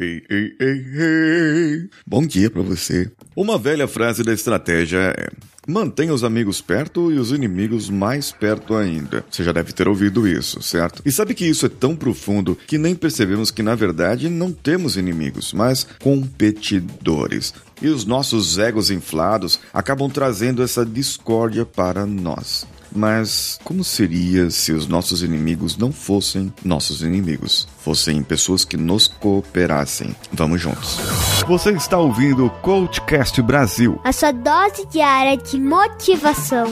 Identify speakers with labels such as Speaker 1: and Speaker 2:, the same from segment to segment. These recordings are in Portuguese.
Speaker 1: Ei, ei, ei, ei. Bom dia para você. Uma velha frase da estratégia é: Mantenha os amigos perto e os inimigos mais perto ainda. Você já deve ter ouvido isso, certo? E sabe que isso é tão profundo que nem percebemos que na verdade não temos inimigos, mas competidores. E os nossos egos inflados acabam trazendo essa discórdia para nós. Mas como seria se os nossos inimigos não fossem nossos inimigos? Fossem pessoas que nos cooperassem. Vamos juntos. Você está ouvindo o Coachcast Brasil
Speaker 2: a sua dose diária de motivação.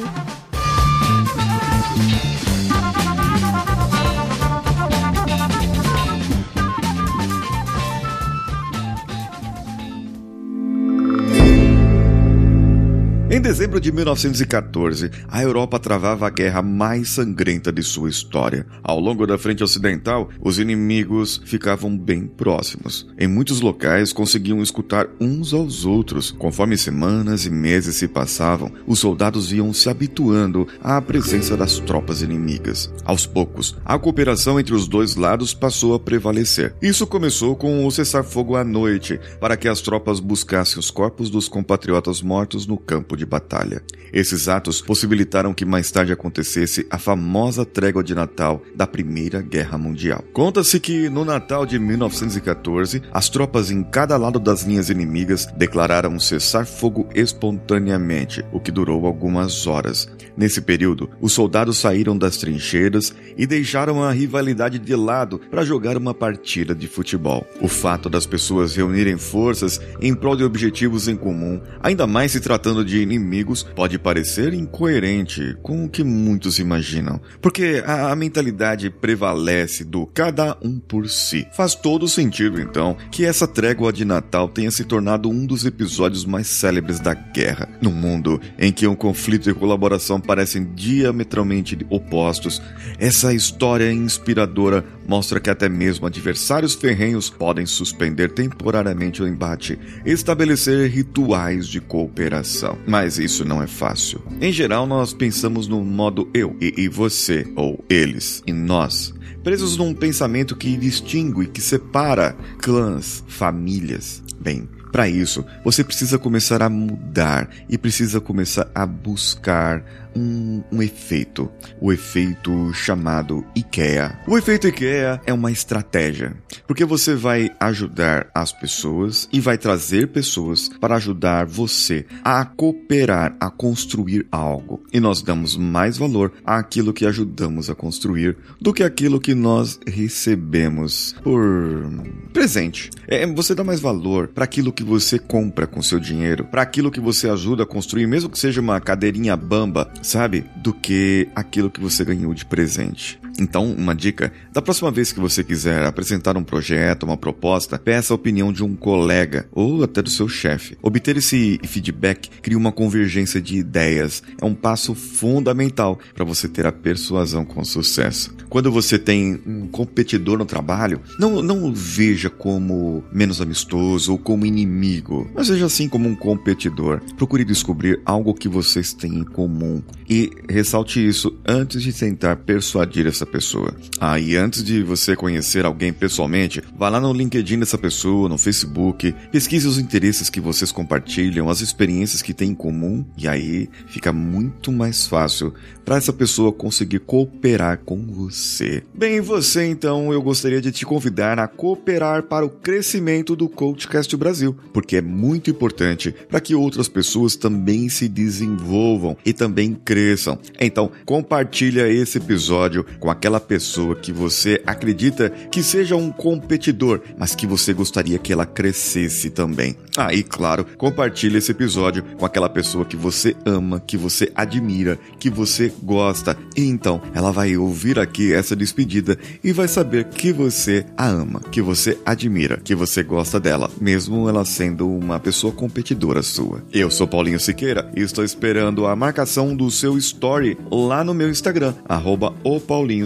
Speaker 1: Em dezembro de 1914, a Europa travava a guerra mais sangrenta de sua história. Ao longo da frente ocidental, os inimigos ficavam bem próximos. Em muitos locais conseguiam escutar uns aos outros. Conforme semanas e meses se passavam, os soldados iam se habituando à presença das tropas inimigas. Aos poucos, a cooperação entre os dois lados passou a prevalecer. Isso começou com o cessar-fogo à noite, para que as tropas buscassem os corpos dos compatriotas mortos no campo de batalha. Esses atos possibilitaram que mais tarde acontecesse a famosa trégua de Natal da Primeira Guerra Mundial. Conta-se que no Natal de 1914, as tropas em cada lado das linhas inimigas declararam cessar-fogo espontaneamente, o que durou algumas horas. Nesse período, os soldados saíram das trincheiras e deixaram a rivalidade de lado para jogar uma partida de futebol. O fato das pessoas reunirem forças em prol de objetivos em comum, ainda mais se tratando de inimigos, pode parecer incoerente com o que muitos imaginam, porque a, a mentalidade prevalece do cada um por si. Faz todo sentido, então, que essa trégua de Natal tenha se tornado um dos episódios mais célebres da guerra. Num mundo em que um conflito e colaboração parecem diametralmente opostos, essa história inspiradora mostra que até mesmo adversários ferrenhos podem suspender temporariamente o embate estabelecer rituais de cooperação. Mas isso não é fácil. Em geral, nós pensamos no modo eu e, e você, ou eles e nós, presos num pensamento que distingue, que separa clãs, famílias. Bem, para isso, você precisa começar a mudar e precisa começar a buscar um, um, efeito, o efeito chamado IKEA. O efeito IKEA é uma estratégia, porque você vai ajudar as pessoas e vai trazer pessoas para ajudar você a cooperar, a construir algo. E nós damos mais valor àquilo que ajudamos a construir do que aquilo que nós recebemos por presente. É, você dá mais valor para aquilo que você compra com seu dinheiro, para aquilo que você ajuda a construir, mesmo que seja uma cadeirinha bamba, sabe? Do que aquilo que você ganhou de presente. Então, uma dica: da próxima vez que você quiser apresentar um projeto, uma proposta, peça a opinião de um colega ou até do seu chefe. Obter esse feedback cria uma convergência de ideias. É um passo fundamental para você ter a persuasão com sucesso. Quando você tem um competidor no trabalho, não, não o veja como menos amistoso ou como inimigo, mas veja assim como um competidor. Procure descobrir algo que vocês têm em comum e ressalte isso antes de tentar persuadir essa pessoa. Ah, e antes de você conhecer alguém pessoalmente, vá lá no LinkedIn dessa pessoa, no Facebook, pesquise os interesses que vocês compartilham, as experiências que têm em comum, e aí fica muito mais fácil para essa pessoa conseguir cooperar com você. Bem, você então, eu gostaria de te convidar a cooperar para o crescimento do Coachcast Brasil, porque é muito importante para que outras pessoas também se desenvolvam e também cresçam. Então, compartilha esse episódio com aquela pessoa que você acredita que seja um competidor, mas que você gostaria que ela crescesse também. Ah, claro, compartilhe esse episódio com aquela pessoa que você ama, que você admira, que você gosta. E então, ela vai ouvir aqui essa despedida e vai saber que você a ama, que você admira, que você gosta dela, mesmo ela sendo uma pessoa competidora sua. Eu sou Paulinho Siqueira e estou esperando a marcação do seu story lá no meu Instagram, arroba o Paulinho